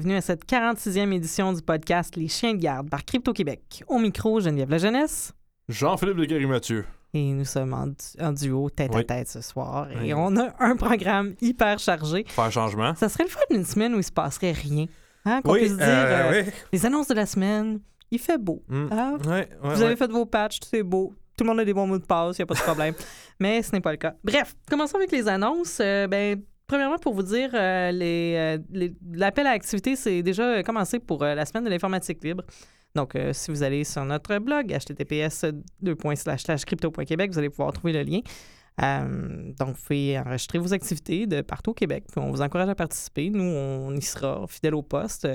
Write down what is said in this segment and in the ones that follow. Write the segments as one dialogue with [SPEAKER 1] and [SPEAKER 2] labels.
[SPEAKER 1] bienvenue à cette 46e édition du podcast Les Chiens de garde par Crypto-Québec. Au micro, Geneviève La Jeunesse.
[SPEAKER 2] Jean-Philippe de Guéry-Mathieu.
[SPEAKER 1] Et nous sommes en, du- en duo tête à tête ce soir. Et
[SPEAKER 2] Oui.
[SPEAKER 1] on a un programme hyper chargé.
[SPEAKER 2] Faire changement.
[SPEAKER 1] Ça serait le fun d'une semaine où il se passerait rien. Hein, Qu'on
[SPEAKER 2] oui,
[SPEAKER 1] puisse dire
[SPEAKER 2] euh,
[SPEAKER 1] euh, les annonces de la semaine, il fait beau.
[SPEAKER 2] Mm.
[SPEAKER 1] Ah,
[SPEAKER 2] ouais,
[SPEAKER 1] Vous avez fait vos patchs, c'est beau. Tout le monde a des bons mots de passe, il n'y a pas de problème. Mais ce n'est pas le cas. Bref, commençons avec les annonces. Euh, ben, premièrement, pour vous dire, euh, euh, les- l'appel à activité, c'est déjà commencé pour euh, la semaine de l'informatique libre. Donc, si vous allez sur notre blog, https crypto.québec, vous allez pouvoir trouver le lien. Donc, vous pouvez enregistrer vos activités de partout au Québec. Puis on vous encourage à participer. Nous, on y sera fidèles au poste.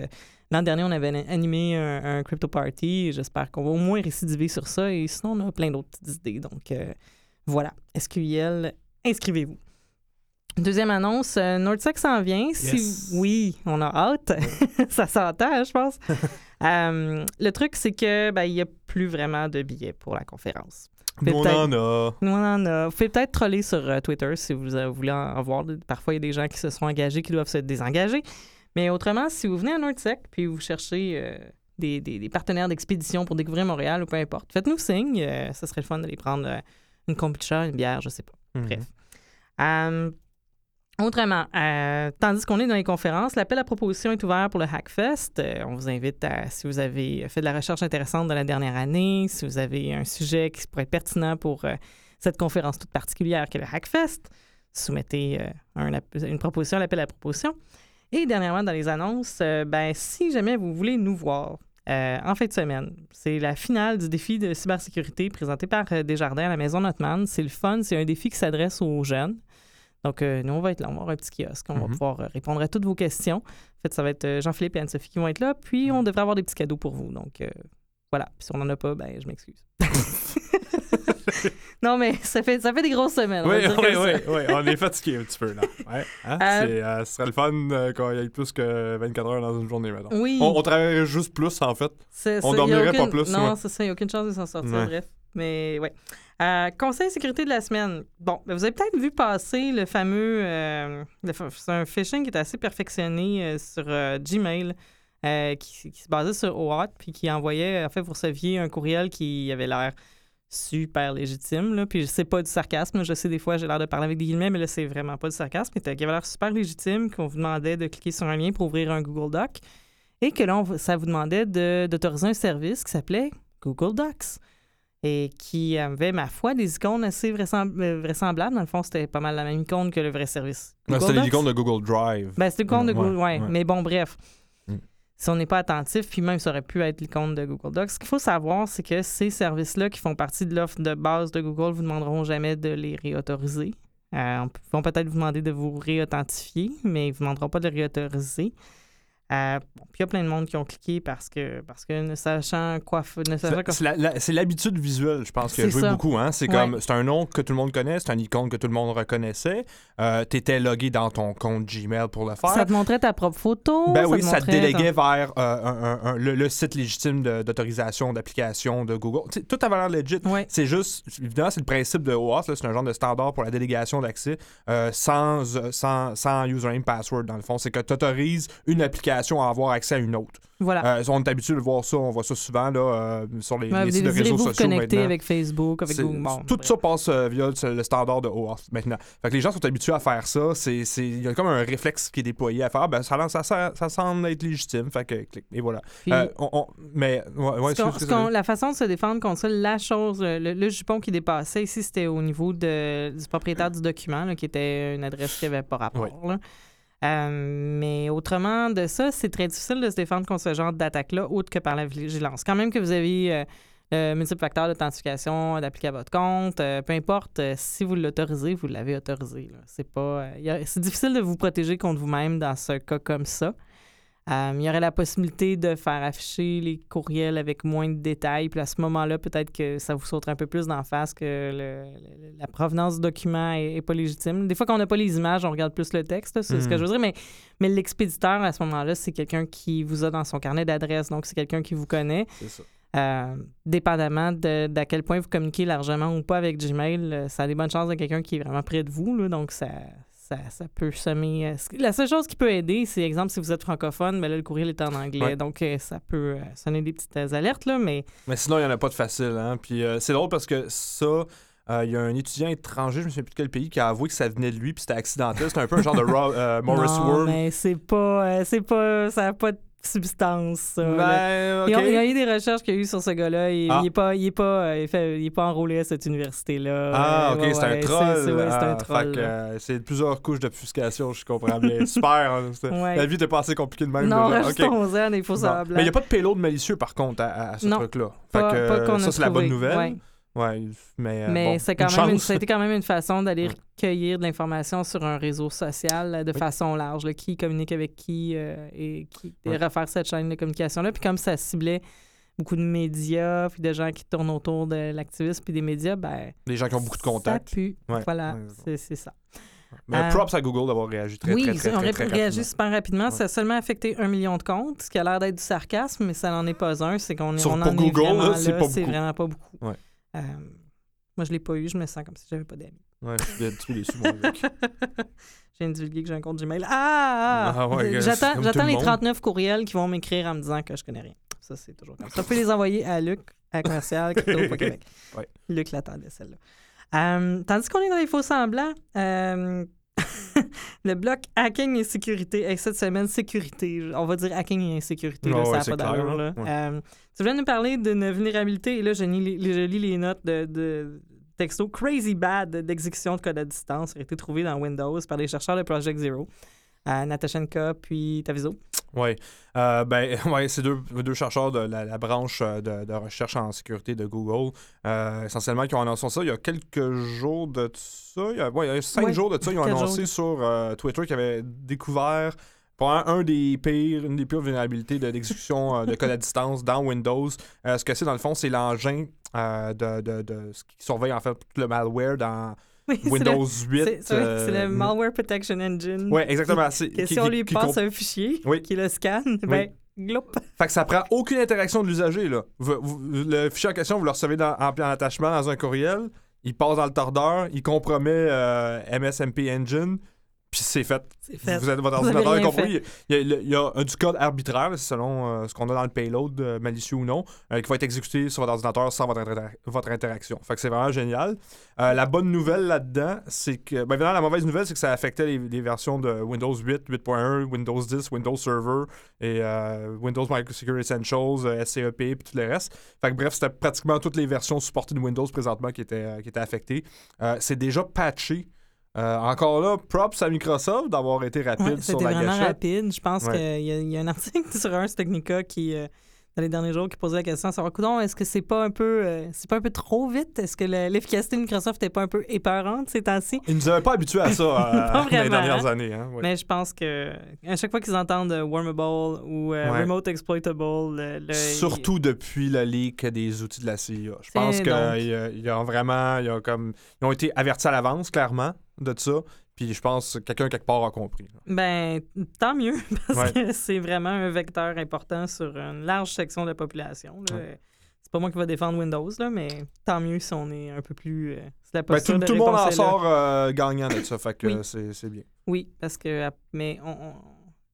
[SPEAKER 1] L'an dernier, on avait animé un, un crypto party. J'espère qu'on va au moins récidiver sur ça. Et sinon, on a plein d'autres petites idées. Donc, voilà. SQL, inscrivez-vous? Deuxième annonce, euh, s'en vient. Si-. Oui, on a hâte. ça s'entend, je pense. Euh, le truc, c'est que ben, il n'y a plus vraiment de billets pour la conférence.
[SPEAKER 2] Nous, on en a.
[SPEAKER 1] Nous, on en a. Vous pouvez peut-être troller sur euh, Twitter si vous euh, voulez en voir. Parfois, il y a des gens qui se sont engagés qui doivent se désengager. Mais autrement, si vous venez à Nordsec puis vous cherchez des, des- des partenaires d'expédition pour découvrir Montréal ou peu importe, faites-nous signe. ça serait le fun d'aller prendre une kombucha, une bière, je sais pas.
[SPEAKER 2] Mhm.
[SPEAKER 1] Bref. Autrement, euh, tandis qu'on est dans les conférences, l'appel à proposition est ouvert pour le Hackfest. Euh, on vous invite à, si vous avez fait de la recherche intéressante dans la dernière année, si vous avez un sujet qui pourrait être pertinent pour euh, cette conférence toute particulière qu'est le Hackfest, soumettez une proposition, l'appel à proposition. Et dernièrement, dans les annonces, ben, si jamais vous voulez nous voir en fin de semaine, c'est la finale du défi de cybersécurité présenté par Desjardins à la Maison Notman. C'est le fun, c'est un défi qui s'adresse aux jeunes. Donc, euh, nous, on va être là, on va avoir un petit kiosque, on va
[SPEAKER 2] Mhm.
[SPEAKER 1] pouvoir euh, répondre à toutes vos questions. En fait, ça va être euh, Jean-Philippe et Anne-Sophie qui vont être là, puis on devrait avoir des petits cadeaux pour vous. Donc, euh, voilà. Puis si on n'en a pas, ben, je m'excuse. non, mais ça fait, ça fait des grosses semaines.
[SPEAKER 2] Oui, oui, oui, on est fatigué un petit peu, là. Ouais, hein?
[SPEAKER 1] Euh,
[SPEAKER 2] euh, ce serait le fun euh, quand il y ait plus que 24 heures dans une journée, maintenant.
[SPEAKER 1] Oui.
[SPEAKER 2] On, on travaillerait juste plus, en fait. On dormirait pas plus,
[SPEAKER 1] Non,
[SPEAKER 2] ouais.
[SPEAKER 1] c'est ça, il n'y a aucune chance de s'en sortir,
[SPEAKER 2] Ouais.
[SPEAKER 1] bref. Mais ouais. Euh, conseil sécurité de la semaine. Bon, ben, vous avez peut-être vu passer le fameux. euh, c'est un phishing qui est assez perfectionné euh, sur euh, Gmail. qui, se basait sur OAuth, puis qui envoyait, en fait, vous receviez un courriel qui avait l'air super légitime. Là. Puis c'est pas du sarcasme. Je sais, des fois, j'ai l'air de parler avec des guillemets, mais là, c'est vraiment pas du sarcasme. Qui avait l'air super légitime, qu'on vous demandait de cliquer sur un lien pour ouvrir un Google Doc. Et que là, ça vous demandait de- d'autoriser un service qui s'appelait Google Docs. Et qui avait, ma foi, des icônes assez euh, vraisemblables. Dans le fond, c'était pas mal la même icône que le vrai service. Google
[SPEAKER 2] C'était l'icône de Google Drive.
[SPEAKER 1] Ben, c'est l'icône de Google, ouais.
[SPEAKER 2] ouais.
[SPEAKER 1] Mais bon, bref.
[SPEAKER 2] Mm.
[SPEAKER 1] Si on n'est pas attentif, puis même ça aurait pu être l'icône de Google Docs, ce qu'il faut savoir, c'est que ces services-là qui font partie de l'offre de base de Google vous demanderont jamais de les réautoriser. Euh, ils vont peut-être vous demander de vous réauthentifier, mais ils ne vous demanderont pas de les réautoriser. Euh, bon, puis il y a plein de monde qui ont cliqué parce que, parce que ne sachant quoi ne sachant
[SPEAKER 2] C'est-
[SPEAKER 1] quoi
[SPEAKER 2] l'habitude visuelle, je pense, qui a joué
[SPEAKER 1] ça.
[SPEAKER 2] beaucoup. Hein? C'est
[SPEAKER 1] Ouais.
[SPEAKER 2] comme, c'est un nom que tout le monde connaît, c'est un icône que tout le monde reconnaissait. Euh, T'étais logué dans ton compte Gmail pour le faire.
[SPEAKER 1] Ça te montrait ta propre photo.
[SPEAKER 2] Ben oui,
[SPEAKER 1] te
[SPEAKER 2] ça te déléguait vers euh, un- un- un- le, le site légitime d'autorisation d'application de Google. Tu sais, tout avait l'air legit.
[SPEAKER 1] Ouais.
[SPEAKER 2] C'est juste, évidemment, c'est le principe de OAuth, c'est un genre de standard pour la délégation d'accès euh, sans, euh, sans, sans username password, dans le fond. C'est que tu autorises une application à avoir accès à une autre.
[SPEAKER 1] Voilà.
[SPEAKER 2] Euh, on est habitué de voir ça, on voit ça souvent là, euh, sur les,
[SPEAKER 1] Ouais,
[SPEAKER 2] les sites de réseaux
[SPEAKER 1] vous
[SPEAKER 2] sociaux
[SPEAKER 1] connecter
[SPEAKER 2] maintenant.
[SPEAKER 1] avec Facebook, avec Google? Bon,
[SPEAKER 2] tout
[SPEAKER 1] bref.
[SPEAKER 2] ça passe euh, via le standard de OAuth maintenant. Fait que les gens sont habitués à faire ça. Il y a comme un réflexe qui est déployé à faire. Ben, ça, ça, ça, ça semble être légitime. Fait que. Et voilà.
[SPEAKER 1] Puis-
[SPEAKER 2] Euh, on- on- mais, ouais, ouais,
[SPEAKER 1] Ce qu'on-
[SPEAKER 2] excuse-
[SPEAKER 1] ce qu'on- la façon de se défendre contre ça, la chose, euh, le, le jupon qui dépassait ici, c'était au niveau de, du propriétaire du document, là, qui était une adresse qui n'avait pas rapport. là. Euh, mais autrement de ça, c'est très difficile de se défendre contre ce genre d'attaque-là, autre que par la vigilance. Quand même que vous avez euh, euh, multiples facteurs d'authentification d'appliquer à votre compte, euh, peu importe, euh, si vous l'autorisez, vous l'avez autorisé. C'est pas, euh, c'est difficile de vous protéger contre vous-même dans ce cas comme ça. Euh, il y aurait la possibilité de faire afficher les courriels avec moins de détails. Puis à ce moment-là, peut-être que ça vous sauterait un peu plus d'en face que le- le- la provenance du document est, est pas légitime. Des fois, quand on n'a pas les images, on regarde plus le texte, c'est ce que
[SPEAKER 2] Mhm.
[SPEAKER 1] je veux dire. Mais, mais l'expéditeur, à ce moment-là, c'est quelqu'un qui vous a dans son carnet d'adresse. Donc, c'est quelqu'un qui vous connaît.
[SPEAKER 2] C'est ça.
[SPEAKER 1] Euh, dépendamment de, d'à quel point vous communiquez largement ou pas avec Gmail, euh, ça a des bonnes chances de quelqu'un qui est vraiment près de vous. là. donc, ça, ça peut semer. euh, la seule chose qui peut aider, c'est, exemple, si vous êtes francophone, ben là, le courriel est en anglais.
[SPEAKER 2] Ouais.
[SPEAKER 1] Donc, euh, ça peut euh, sonner des petites alertes, là, mais
[SPEAKER 2] Mais sinon, il n'y en a pas de facile. Hein? Puis euh, c'est drôle parce que ça, euh, il y a un étudiant étranger, je ne me souviens plus de quel pays, qui a avoué que ça venait de lui, puis c'était accidentel. C'était un peu un genre de Ro- euh, Morris
[SPEAKER 1] non,
[SPEAKER 2] Worm.
[SPEAKER 1] mais c'est pas, euh, c'est pas, ça n'a pas de substance.
[SPEAKER 2] Ben,
[SPEAKER 1] Il y a-
[SPEAKER 2] ok.
[SPEAKER 1] il y a eu des recherches qu'il y a eu sur ce gars-là. Il,
[SPEAKER 2] Ah.
[SPEAKER 1] il est pas, il est pas, euh, il fait- il est pas enrôlé à cette université-là.
[SPEAKER 2] Ah, ok,
[SPEAKER 1] ouais,
[SPEAKER 2] c'est un troll.
[SPEAKER 1] C'est ouais, c'est un
[SPEAKER 2] Ah,
[SPEAKER 1] troll.
[SPEAKER 2] euh, c'est plusieurs couches d'obfuscation, je comprends bien. Super. hein,
[SPEAKER 1] Ouais.
[SPEAKER 2] La vie n'était pas assez compliquée de même.
[SPEAKER 1] non,
[SPEAKER 2] Bon.
[SPEAKER 1] semblants.
[SPEAKER 2] Mais il n'y a pas de payload malicieux, par contre, à, à ce truc-là. Fait que,
[SPEAKER 1] pas
[SPEAKER 2] ça, c'est la bonne nouvelle.
[SPEAKER 1] Ouais.
[SPEAKER 2] Mais, euh,
[SPEAKER 1] Mais
[SPEAKER 2] bon,
[SPEAKER 1] c'est quand
[SPEAKER 2] une
[SPEAKER 1] même une, ça a été quand même une façon d'aller recueillir de l'information sur un réseau social euh, de
[SPEAKER 2] Oui.
[SPEAKER 1] façon large, là, qui communique avec qui euh, et, qui, et refaire cette chaîne de communication-là. Puis comme ça ciblait beaucoup de médias, puis de gens qui tournent autour de l'activisme, puis des médias, ben
[SPEAKER 2] Les gens qui ont beaucoup de contacts.
[SPEAKER 1] Ça pue.
[SPEAKER 2] Ouais.
[SPEAKER 1] Voilà,
[SPEAKER 2] Ouais.
[SPEAKER 1] c'est ça.
[SPEAKER 2] Mais
[SPEAKER 1] Euh,
[SPEAKER 2] props à Google d'avoir réagi très,
[SPEAKER 1] oui,
[SPEAKER 2] très, très,
[SPEAKER 1] ont
[SPEAKER 2] très, très,
[SPEAKER 1] réagi
[SPEAKER 2] rapidement.
[SPEAKER 1] super rapidement.
[SPEAKER 2] Ouais.
[SPEAKER 1] Ça a seulement affecté un million de comptes, ce qui a l'air d'être du sarcasme, mais ça n'en est pas un. C'est qu'on est, on en
[SPEAKER 2] Google,
[SPEAKER 1] vraiment
[SPEAKER 2] là, c'est
[SPEAKER 1] là,
[SPEAKER 2] pas beaucoup.
[SPEAKER 1] vraiment pas beaucoup.
[SPEAKER 2] Ouais.
[SPEAKER 1] Euh, moi, je l'ai pas eu. Je me sens comme si j'avais pas d'amis.
[SPEAKER 2] Ouais, je suis peu déçu, moi, avec.
[SPEAKER 1] J'ai divulgué que j'ai un compte Gmail. Ah!
[SPEAKER 2] Ah ouais,
[SPEAKER 1] j'attends
[SPEAKER 2] comme
[SPEAKER 1] j'attends
[SPEAKER 2] le
[SPEAKER 1] les
[SPEAKER 2] monde.
[SPEAKER 1] 39 courriels qui vont m'écrire en me disant que je connais rien. Ça, c'est toujours comme ça. Vous pouvez les envoyer à Luc, à commercial, crypto.québec.
[SPEAKER 2] Ouais.
[SPEAKER 1] Luc l'attendait, celle-là. Euh, tandis qu'on est dans les faux semblants, euh, le bloc hacking et sécurité. Hey, cette semaine, sécurité. On va dire hacking et insécurité. là,
[SPEAKER 2] Ah
[SPEAKER 1] ça n'a pas d'allure.
[SPEAKER 2] là.
[SPEAKER 1] là.
[SPEAKER 2] Ouais.
[SPEAKER 1] Euh, tu viens de nous parler d'une vulnérabilité. Et là, je lis, les- je lis les notes de, de texto Crazy Bad d'exécution de code à distance a été trouvé dans Windows par les chercheurs de Project Zero. Euh, Natashenka puis Taviso.
[SPEAKER 2] Oui. Euh, ben, ouais, c'est deux, deux chercheurs de la, la branche euh, de, de recherche en sécurité de Google, euh, essentiellement, qui ont annoncé ça il y a quelques jours de ça. Il y a, ouais, il y a cinq
[SPEAKER 1] Ouais,
[SPEAKER 2] jours de ça, ils ont annoncé
[SPEAKER 1] jours.
[SPEAKER 2] sur euh, Twitter qu'ils avaient découvert un, des pires, une des pires vulnérabilités de l'exécution euh, de code à distance dans Windows. Ce que c'est, dans le fond, c'est l'engin de, de, de ce qui surveille en fait tout le malware dans
[SPEAKER 1] Oui, le-
[SPEAKER 2] Windows 8.
[SPEAKER 1] C'est c'est
[SPEAKER 2] euh,
[SPEAKER 1] le Malware Protection Engine.
[SPEAKER 2] Ouais, exactement.
[SPEAKER 1] Que
[SPEAKER 2] qui-
[SPEAKER 1] si on lui
[SPEAKER 2] qui
[SPEAKER 1] passe un fichier,
[SPEAKER 2] Oui.
[SPEAKER 1] qui le scanne, ben.
[SPEAKER 2] Fait que ça prend aucune interaction de l'usager. le fichier en question, vous le recevez dans- en, en attachement dans un courriel, il passe dans le tordeur, il compromet euh, MSMP Engine, puis c'est fait.
[SPEAKER 1] Fait.
[SPEAKER 2] Vous êtes, votre
[SPEAKER 1] Vous
[SPEAKER 2] ordinateur est compris. Il y a, il y du code arbitraire, selon euh, ce qu'on a dans le payload, euh, malicieux ou non, euh, qui va être exécuté sur votre ordinateur sans votre, inter- votre interaction. Fait que c'est vraiment génial. La bonne nouvelle là-dedans, c'est que. Ben, évidemment, la mauvaise nouvelle, c'est que ça affectait les, les versions de Windows 8, 8.1, Windows 10, Windows Server et Windows Microsecurity Essentials, SCEP et tout le reste. Fait que bref, c'était pratiquement toutes les versions supportées de Windows présentement qui étaient, qui étaient affectées. C'est déjà patché. Euh, encore là, props à Microsoft d'avoir été rapide
[SPEAKER 1] Ouais,
[SPEAKER 2] sur
[SPEAKER 1] C'était
[SPEAKER 2] la
[SPEAKER 1] vraiment
[SPEAKER 2] gâchette.
[SPEAKER 1] rapide. Je pense
[SPEAKER 2] Ouais.
[SPEAKER 1] qu'il y, a- il y a un article sur Ars Technica qui, euh, dans les derniers jours, qui posait la question savoir, est-ce que c'est pas un peu, euh, c'est pas un peu trop vite? Est-ce que le- l'efficacité de Microsoft n'est pas un peu épeurante ces temps-ci?
[SPEAKER 2] Ils nous avaient pas habitués à ça dans les
[SPEAKER 1] vraiment,
[SPEAKER 2] dernières
[SPEAKER 1] hein.
[SPEAKER 2] années. Hein? ouais.
[SPEAKER 1] Mais je pense que à chaque fois qu'ils entendent Wormable ou. Remote Exploitable, le- le-
[SPEAKER 2] Surtout depuis le leak des outils de la CIA. Je pense qu'ils ont vraiment. Ils ont, comme, ils ont été avertis à l'avance, clairement, de ça. Puis je pense que quelqu'un quelque part a compris.
[SPEAKER 1] Ben, tant mieux, parce
[SPEAKER 2] Ouais.
[SPEAKER 1] que c'est vraiment un vecteur important sur une large section de la population. là. C'est pas moi qui va défendre Windows, là, mais tant mieux si on est un peu plus. euh, si la
[SPEAKER 2] Ben, tout,
[SPEAKER 1] de
[SPEAKER 2] tout le monde en sort euh, gagnant de ça. Fait que
[SPEAKER 1] Oui.
[SPEAKER 2] euh, c'est c'est bien.
[SPEAKER 1] Oui, parce que. Mais on-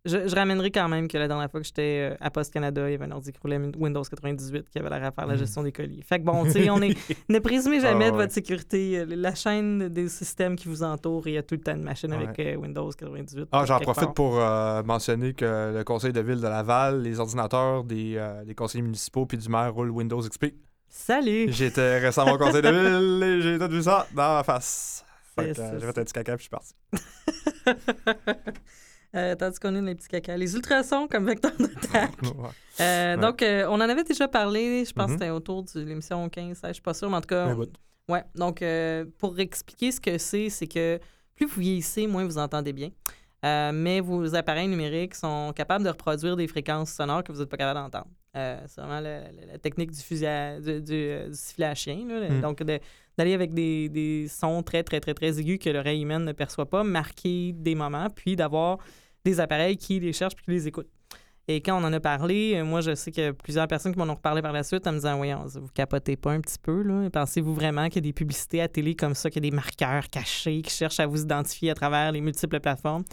[SPEAKER 1] je, je ramènerai quand même que la dernière fois que j'étais euh, à Post Canada, il y avait un ordi qui roulait Windows 98 qui avait l'air à faire la
[SPEAKER 2] Mm.
[SPEAKER 1] gestion des colis. Fait que bon, tu sais, on est. Ne présumez jamais
[SPEAKER 2] Ah,
[SPEAKER 1] de
[SPEAKER 2] ouais.
[SPEAKER 1] votre sécurité. Euh, La chaîne des systèmes qui vous entourent, il y a tout le temps une machine avec
[SPEAKER 2] Ouais.
[SPEAKER 1] euh, Windows 98.
[SPEAKER 2] Ah, j'en profite
[SPEAKER 1] part.
[SPEAKER 2] pour euh, mentionner que le conseil de ville de Laval, les ordinateurs des, euh, des conseillers municipaux puis du maire roulent Windows XP.
[SPEAKER 1] Salut!
[SPEAKER 2] J'étais récemment au conseil de ville et j'ai tout vu ça dans ma face. Fait que, euh, j'ai fait un petit caca puis je suis parti.
[SPEAKER 1] Euh, tandis qu'on est dans les petits caca. Les ultrasons comme vecteur d'attaque.
[SPEAKER 2] Ouais.
[SPEAKER 1] Euh,
[SPEAKER 2] Ouais.
[SPEAKER 1] Donc, euh, on en avait déjà parlé, je pense
[SPEAKER 2] Mhm.
[SPEAKER 1] que c'était autour de l'émission 15, je suis pas sûre, mais en tout cas,
[SPEAKER 2] Un bout.
[SPEAKER 1] Ouais, donc euh, pour expliquer ce que c'est, c'est que plus vous vieillissez, moins vous entendez bien. Euh, mais vos appareils numériques sont capables de reproduire des fréquences sonores que vous n'êtes pas capable d'entendre. Euh, c'est vraiment la technique du, fusil à- du, du, euh, du sifflet à chien. là.
[SPEAKER 2] Mm.
[SPEAKER 1] Donc, de- d'aller avec des, des sons très, très, très, très aigus que l'oreille humaine ne perçoit pas, marquer des moments, puis d'avoir des appareils qui les cherchent puis qui les écoutent. Et quand on en a parlé, euh, moi, je sais que plusieurs personnes qui m'en ont reparlé par la suite en me disant Voyons, vous capotez pas un petit peu, là. Pensez-vous vraiment qu'il y a des publicités à télé comme ça, qu'il y a des marqueurs cachés qui cherchent à vous identifier à travers les multiples plateformes?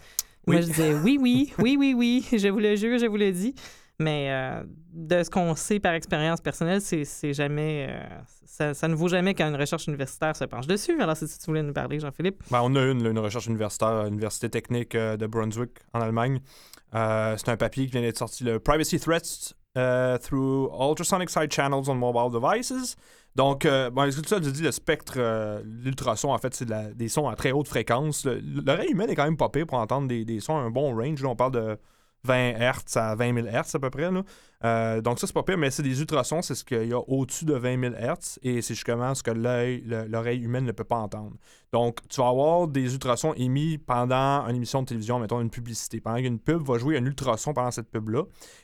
[SPEAKER 1] Moi, je disais Oui, oui, oui, oui, oui, je vous le jure, je vous le dis. Mais euh, de ce qu'on sait par expérience personnelle, c'est jamais. Euh, ça, ne vaut jamais qu'une recherche universitaire se penche dessus. Alors, si tu voulais nous parler, Jean-Philippe?
[SPEAKER 2] Ben, on a une, une recherche universitaire à l'Université technique de Brunswick, en Allemagne. Euh, c'est un papier qui vient d'être sorti, le Privacy Threats Through Ultrasonic Side Channels on Mobile Devices. Donc, euh, bon, tu dit, le spectre, euh, l'ultrason, en fait, c'est des sons à très haute fréquence. L'oreille humaine est quand même pas pire pour entendre des, des sons à un bon range. Là, on parle de 20 Hz à 20 000 Hz à peu près. Là. Euh, donc ça, c'est pas pire, mais c'est des ultrasons, c'est ce qu'il y a au-dessus de 20 000 Hz et c'est justement ce que l'œil, l'oreille humaine ne peut pas entendre. Donc, tu vas avoir des ultrasons émis pendant une émission de télévision, mettons une publicité. Pendant qu'une pub va jouer un ultrason pendant cette pub-là.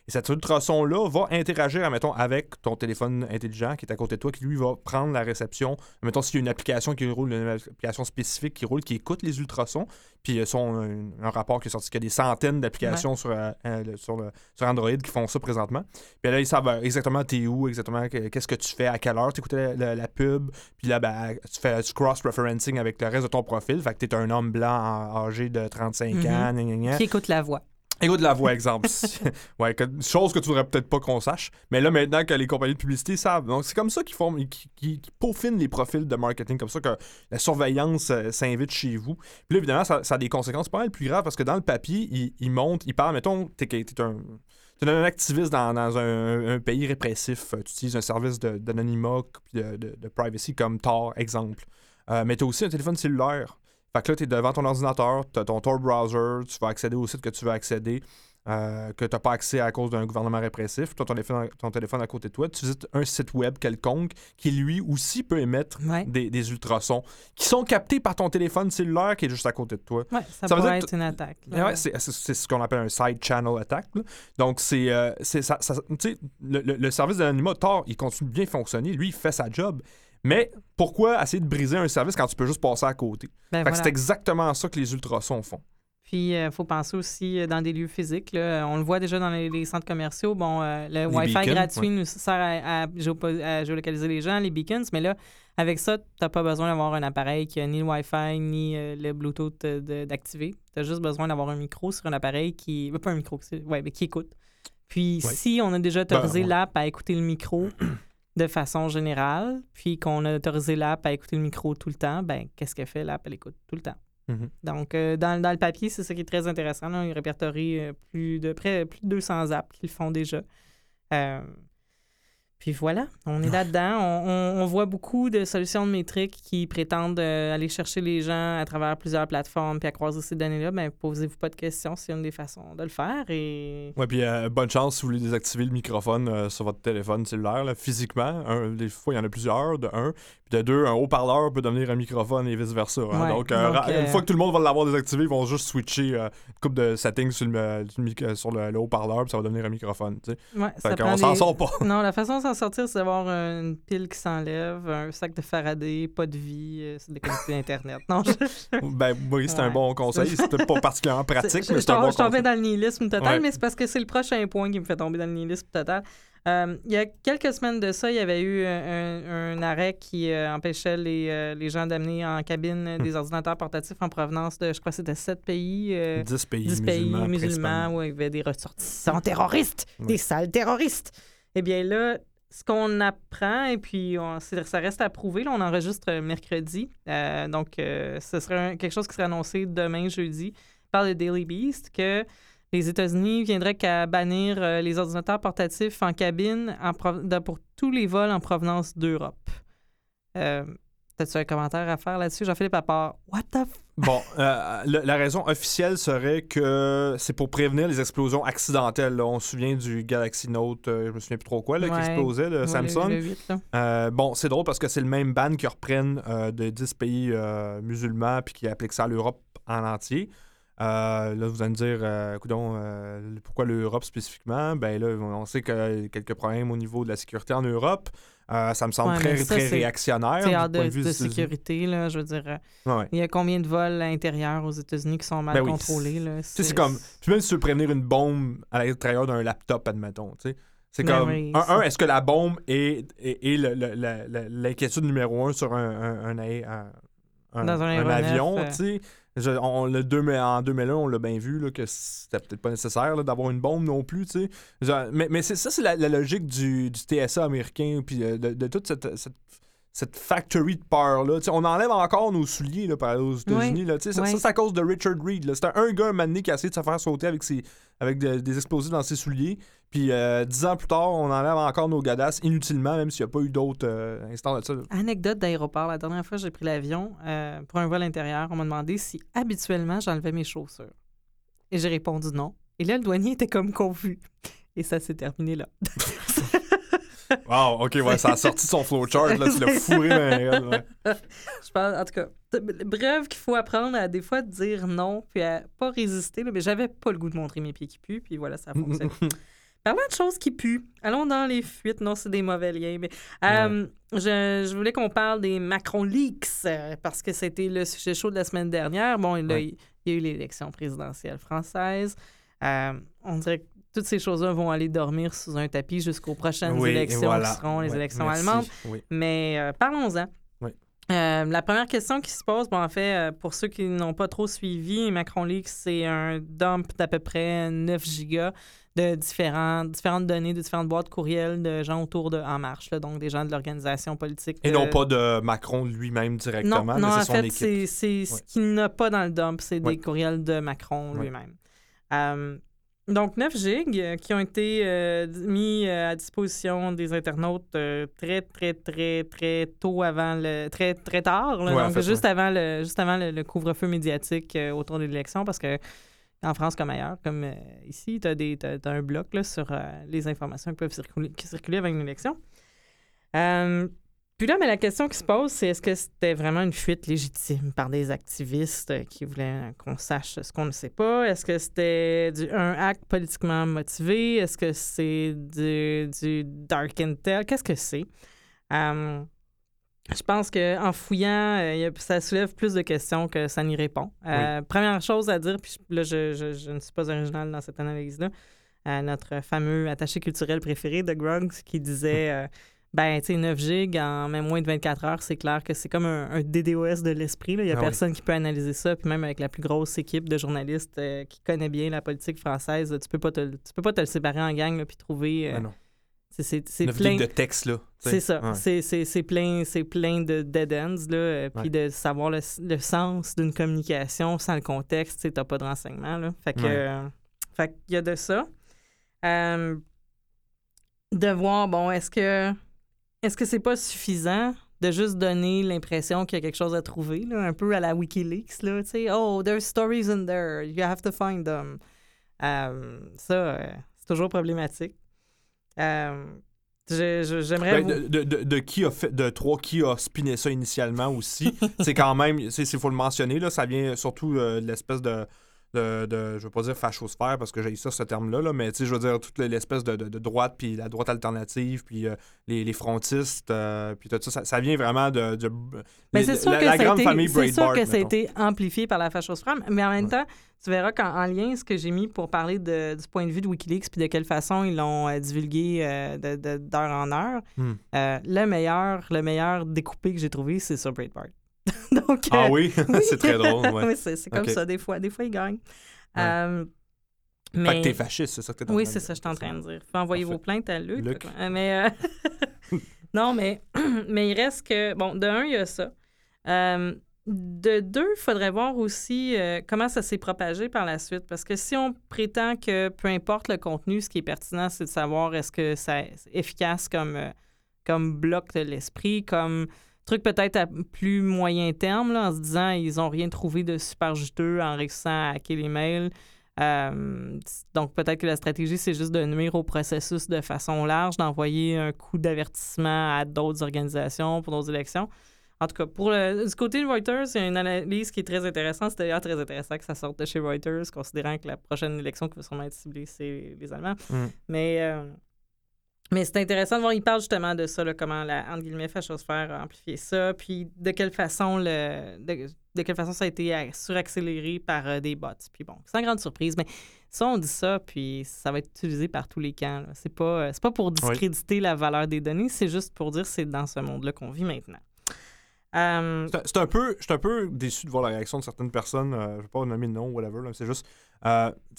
[SPEAKER 2] Et cet ultrason-là va interagir, mettons, avec ton téléphone intelligent qui est à côté de toi, qui lui va prendre la réception. Mettons, s'il y a une application qui roule, une application spécifique qui roule, qui écoute les ultrasons, puis il y a un, rapport qui est sorti qu'il y a des centaines d'applications sur, euh, sur, sur Android qui font ça présentement. Puis là, ils savent exactement t'es où, exactement qu'est-ce que tu fais, à quelle heure tu écoutais la, pub? Puis là, ben, tu fais du cross-referencing avec le reste de ton profil. Fait que t'es un homme blanc âgé de 35 mm-hmm. ans.
[SPEAKER 1] Qui écoute la voix.
[SPEAKER 2] Écoute la voix, exemple. ouais, chose que tu voudrais peut-être pas qu'on sache. Mais là, maintenant que les compagnies de publicité savent. Donc, c'est comme ça qu'ils font, peaufinent les profils de marketing, comme ça que la surveillance euh, s'invite chez vous. Puis là, évidemment, ça, a des conséquences pas mal plus graves parce que dans le papier, il, il montre, il parle, mettons, t'es es un tu es un activiste dans, un, pays répressif. Tu utilises un service d'anonymat et de, de, privacy comme Tor, exemple. Euh, mais tu as aussi un téléphone cellulaire. Fait que là, tu es devant ton ordinateur, tu as ton Tor browser, tu vas accéder au site que tu veux accéder. Euh, que tu n'as pas accès à cause d'un gouvernement répressif, toi, ton téléphone, ton téléphone à côté de toi, tu visites un site web quelconque qui, lui aussi, peut émettre des, ultrasons qui sont captés par ton téléphone cellulaire qui est juste à côté de toi.
[SPEAKER 1] Ouais, ça, pourrait être une attaque.
[SPEAKER 2] Ouais, c'est ce qu'on appelle un side channel attack. Donc, c'est euh, ça, le, le, service de l'anonymat, Tor, il continue de bien fonctionner. Lui, il fait sa job. Mais pourquoi essayer de briser un service quand tu peux juste passer à côté? Ben c'est exactement ça que les ultrasons font.
[SPEAKER 1] Puis, il euh, faut penser aussi euh, dans des lieux physiques. On le voit déjà dans les, centres commerciaux. Bon, euh, le Wi-Fi gratuit nous sert à, géolocaliser les gens, les beacons. Mais là, avec ça, tu n'as pas besoin d'avoir un appareil qui a ni le Wi-Fi ni le Bluetooth d'activer. Tu as juste besoin d'avoir un micro sur un appareil qui. Pas un micro, ouais, mais qui écoute. Puis, si on a déjà ben, autorisé l'app à écouter le micro de façon générale, puis qu'on a autorisé l'app à écouter le micro tout le temps, ben qu'est-ce qu'elle fait l'app? Elle écoute tout le temps. Mhm. Donc, euh, dans, le papier, c'est ça qui est très intéressant. Là. Ils répertorient euh, plus de près plus de 200 apps qu'ils font déjà. Euh, puis voilà, on est là-dedans. On, voit beaucoup de solutions de métriques qui prétendent aller chercher les gens à travers plusieurs plateformes puis à croiser ces données-là. Bien, posez-vous pas de questions, c'est une des façons de le faire. Et...
[SPEAKER 2] Oui, puis bonne chance si vous voulez désactiver le microphone sur votre téléphone cellulaire, physiquement. des fois, il y en a plusieurs, de un de deux, un haut-parleur peut devenir un microphone et vice-versa. Hein. donc, euh, une fois que tout le monde va l'avoir désactivé, ils vont juste switcher euh, une coupe de settings sur le, sur le, haut-parleur, puis ça va devenir un microphone. Tu
[SPEAKER 1] sais. s'en sort pas. Non, la façon s'en sortir, c'est d'avoir une pile qui s'enlève, un sac de Faraday, pas de vie, euh, c'est déconnecter Internet. Non,
[SPEAKER 2] ben oui, c'est un bon conseil. C'est pas particulièrement pratique, mais c'est un bon conseil.
[SPEAKER 1] Je tombais dans le nihilisme total, mais c'est parce que c'est le prochain point qui me fait tomber dans le nihilisme total. Euh, il y a quelques semaines de ça, il y avait eu un, arrêt qui euh, empêchait les, euh, les gens d'amener en cabine hmm. des ordinateurs portatifs en provenance de, je crois c'était sept pays.
[SPEAKER 2] 10 pays, 10 pays musulmans, musulmans
[SPEAKER 1] où il y avait des ressortissants terroristes, des sales terroristes. Eh bien là, ce qu'on apprend, et puis ça reste à prouver, là, on enregistre mercredi, donc ce serait quelque chose qui serait annoncé demain, jeudi, par le Daily Beast, que les États-Unis viendraient qu'à bannir euh, les ordinateurs portatifs en cabine pour tous les vols en provenance d'Europe. Euh, As-tu un commentaire à faire là-dessus, Jean-Philippe, à part What the
[SPEAKER 2] Bon, euh, la raison officielle serait que c'est pour prévenir les explosions accidentelles. On se souvient du Galaxy Note, euh, je me souviens plus trop quoi, là, qui explosait, le Samsung. bon, c'est drôle parce que c'est le même ban qui reprennent de 10 pays musulmans puis qui appliquent ça à l'Europe en entier. Euh, là, vous allez me dire, euh, euh, pourquoi l'Europe spécifiquement? Ben là, on sait qu'il y a quelques problèmes au niveau de la sécurité en Europe. Euh, ça me semble
[SPEAKER 1] Ouais,
[SPEAKER 2] très,
[SPEAKER 1] mais ça,
[SPEAKER 2] très
[SPEAKER 1] c'est
[SPEAKER 2] réactionnaire. Point
[SPEAKER 1] de,
[SPEAKER 2] de
[SPEAKER 1] de sécurité, là, je veux dire. euh,
[SPEAKER 2] Ouais.
[SPEAKER 1] Il y a combien de vols intérieurs aux États-Unis qui sont mal
[SPEAKER 2] Ben oui,
[SPEAKER 1] contrôlés?
[SPEAKER 2] C'est comme. Puis même si tu veux prévenir une bombe à l'intérieur d'un laptop, admettons. C'est
[SPEAKER 1] Ben
[SPEAKER 2] comme.
[SPEAKER 1] oui,
[SPEAKER 2] un,
[SPEAKER 1] c'est-
[SPEAKER 2] un, est-ce que la bombe est, est, l'inquiétude numéro un sur un, un, un,
[SPEAKER 1] Dans
[SPEAKER 2] avion,
[SPEAKER 1] euh.
[SPEAKER 2] tu sais? On, le deux- en 2001, on l'a bien vu là, que c'était peut-être pas nécessaire d'avoir une bombe non plus. tu sais. Mais mais ça, c'est la, logique du, du TSA américain, puis euh, de, de toute cette, cette factory de peur-là. On enlève encore nos souliers là, par aux États-Unis. ça,
[SPEAKER 1] oui.
[SPEAKER 2] ça, c'est à cause de Richard Reed. là. C'était un gars un qui a essayé de se faire sauter avec, ses, avec de- des explosifs dans ses souliers. Puis euh, dix ans plus tard, on enlève encore nos gadasses inutilement, même s'il n'y a pas eu d'autres euh, instants de ça.
[SPEAKER 1] Anecdote d'aéroport. La dernière fois j'ai pris l'avion euh, pour un vol intérieur, on m'a demandé si habituellement j'enlevais mes chaussures. Et j'ai répondu non. Et là, le douanier était comme confus. Et ça s'est terminé là.
[SPEAKER 2] Wow, ok, ouais, ça a sorti son flowchart, là, tu l'as fourré dans ouais.
[SPEAKER 1] Je pense, en tout cas, bref, qu'il faut apprendre à des fois dire non, puis à pas résister. là, mais j'avais pas le goût de montrer mes pieds qui puent, puis voilà, ça a fonctionné. Parlant de choses qui puent, allons dans les fuites. Non, c'est des mauvais liens. Mais, euh, je, je voulais qu'on parle des Macron Leaks euh, parce que c'était le sujet chaud de la semaine dernière. Bon, là,
[SPEAKER 2] Ouais.
[SPEAKER 1] il il y a eu l'élection présidentielle française. Euh, on dirait que toutes ces choses-là vont aller dormir sous un tapis jusqu'aux prochaines
[SPEAKER 2] Oui,
[SPEAKER 1] élections
[SPEAKER 2] voilà.
[SPEAKER 1] qui seront les élections
[SPEAKER 2] merci.
[SPEAKER 1] allemandes.
[SPEAKER 2] Oui.
[SPEAKER 1] Mais euh, parlons-en. Euh, la première question qui se pose, bon, en fait, euh, pour ceux qui n'ont pas trop suivi, Macron Leaks, c'est un dump d'à peu près 9 gigas de différents, différentes données, de différentes boîtes courriels de gens autour de En Marche, là, donc des gens de l'organisation politique.
[SPEAKER 2] Et non pas de Macron lui-même directement,
[SPEAKER 1] non,
[SPEAKER 2] mais
[SPEAKER 1] non,
[SPEAKER 2] c'est
[SPEAKER 1] en
[SPEAKER 2] son
[SPEAKER 1] fait, c'est ce qu'il n'a pas dans le dump, c'est
[SPEAKER 2] Ouais.
[SPEAKER 1] des courriels de Macron
[SPEAKER 2] Ouais.
[SPEAKER 1] lui-même. Euh, donc, 9 gigs euh, qui ont été euh, mis euh, à disposition des internautes euh, très, très, très, très tôt avant le. très, très tard. là.
[SPEAKER 2] Ouais,
[SPEAKER 1] donc, juste, avant le, juste avant le, le couvre-feu médiatique euh, autour de l'élection, parce que en France comme ailleurs, comme ici, tu as, un bloc là, sur les informations qui peuvent circuler, qui circuler avec une élection. Puis là, mais la question qui se pose, c'est est-ce que c'était vraiment une fuite légitime par des activistes qui voulaient qu'on sache ce qu'on ne sait pas? Est-ce que c'était du, un acte politiquement motivé? Est-ce que c'est du, du dark intel? Qu'est-ce que c'est? Euh, je pense qu'en fouillant, euh, ça soulève plus de questions que ça n'y répond. Euh, Première chose à dire, puis là, je, je- je ne suis pas original dans cette analyse-là, euh, notre fameux attaché culturel préféré de Gruggs qui disait ben, tu sais, 9 gigs en même moins de 24 heures, c'est clair que c'est comme un, un DDoS de l'esprit. là. Il n'y a
[SPEAKER 2] Ah oui.
[SPEAKER 1] personne qui peut analyser ça. Puis même avec la plus grosse équipe de journalistes euh, qui connaît bien la politique française, tu peux pas te, tu peux pas te le séparer en gang là, puis trouver. euh,
[SPEAKER 2] non.
[SPEAKER 1] c'est- c'est c'est
[SPEAKER 2] 9
[SPEAKER 1] plein.
[SPEAKER 2] de texte, là.
[SPEAKER 1] C'est ça.
[SPEAKER 2] Ouais.
[SPEAKER 1] C'est- C'est c'est plein, c'est plein de dead ends, là, euh, puis de savoir le, le sens d'une communication sans le contexte, tu n'as pas de renseignements. Là. Fait que,
[SPEAKER 2] Ouais.
[SPEAKER 1] euh, fait qu'il y a de ça. De voir, bon, est-ce que est-ce que c'est pas suffisant de juste donner l'impression qu'il y a quelque chose à trouver, là, un peu à la Wikileaks, là, tu sais, oh, there's stories in there, you have to find them. Euh, ça, euh, c'est toujours problématique. Euh, J'aimerais
[SPEAKER 2] Ben,
[SPEAKER 1] vous-
[SPEAKER 2] de, de, qui a fait de trois qui a spiné ça initialement aussi c'est quand même il faut le mentionner là ça vient surtout de l'espèce de de, de- je veux pas dire fachosphère parce que j'ai ça ce terme là, là mais tu sais je veux dire toute l'espèce de, de, de droite puis la droite alternative puis euh, les, les frontistes euh, puis tout ça, ça ça vient vraiment de, de-
[SPEAKER 1] Mais
[SPEAKER 2] les-
[SPEAKER 1] c'est sûr
[SPEAKER 2] la,
[SPEAKER 1] que
[SPEAKER 2] la
[SPEAKER 1] ça a
[SPEAKER 2] grande
[SPEAKER 1] été-
[SPEAKER 2] famille
[SPEAKER 1] c'est sûr que ça a été amplifié par la fachosphère, mais en même
[SPEAKER 2] Ouais.
[SPEAKER 1] temps, tu verras qu'en en lien, ce que j'ai mis pour parler de- du point de vue de Wikileaks puis de quelle façon ils l'ont euh, divulgué euh, d'heure en heure,
[SPEAKER 2] Hmm.
[SPEAKER 1] euh, le meilleur le meilleur découpé que j'ai trouvé, c'est sur Breitbart. Donc,
[SPEAKER 2] ah
[SPEAKER 1] euh,
[SPEAKER 2] oui, c'est très drôle ouais.
[SPEAKER 1] oui, c'est c'est comme ça, des fois. Des fois, ils gagnent.
[SPEAKER 2] Ouais.
[SPEAKER 1] Euh,
[SPEAKER 2] fait
[SPEAKER 1] mais...
[SPEAKER 2] que t'es fasciste c'est ça que t'es en
[SPEAKER 1] Oui,
[SPEAKER 2] train
[SPEAKER 1] c'est
[SPEAKER 2] de
[SPEAKER 1] ça, je suis en train de
[SPEAKER 2] dire.
[SPEAKER 1] Faut envoyer
[SPEAKER 2] Parfait.
[SPEAKER 1] vos plaintes à Luc.
[SPEAKER 2] Luc.
[SPEAKER 1] Mais euh, non, mais, mais il reste que bon, de un, il y a ça. Euh, de deux, il faudrait voir aussi euh, comment ça s'est propagé par la suite. Parce que si on prétend que peu importe le contenu, ce qui est pertinent, c'est de savoir est-ce que c'est efficace comme, comme bloc de l'esprit, comme truc peut-être à plus moyen terme, là, en se disant ils n'ont rien trouvé de super juteux en réussissant à hacker les mails. Euh, donc, peut-être que la stratégie, c'est juste de nuire au processus de façon large, d'envoyer un coup d'avertissement à d'autres organisations pour d'autres élections. En tout cas, pour le, du côté de Reuters, il y a une analyse qui est très intéressante. C'est d'ailleurs très intéressant que ça sorte de chez Reuters, considérant que la prochaine élection qui va sûrement être ciblée, c'est les Allemands.
[SPEAKER 2] Mm.
[SPEAKER 1] Mais euh, Mais c'est intéressant de voir, il parle justement de ça, là, comment la entre guillemets, fachosphère a amplifié ça, puis de quelle façon le de, de quelle façon ça a été suraccéléré par euh, des bots. Puis bon, sans grande surprise, mais ça, on dit ça, puis ça va être utilisé par tous les camps. C'est pas, euh, pas pour discréditer la valeur des données, c'est juste pour dire que c'est dans ce monde-là qu'on vit maintenant. Euh,
[SPEAKER 2] C'est un- peu, je suis un peu déçu de voir la réaction de certaines personnes. euh, je vais pas nommer de nom, whatever. C'est juste, tu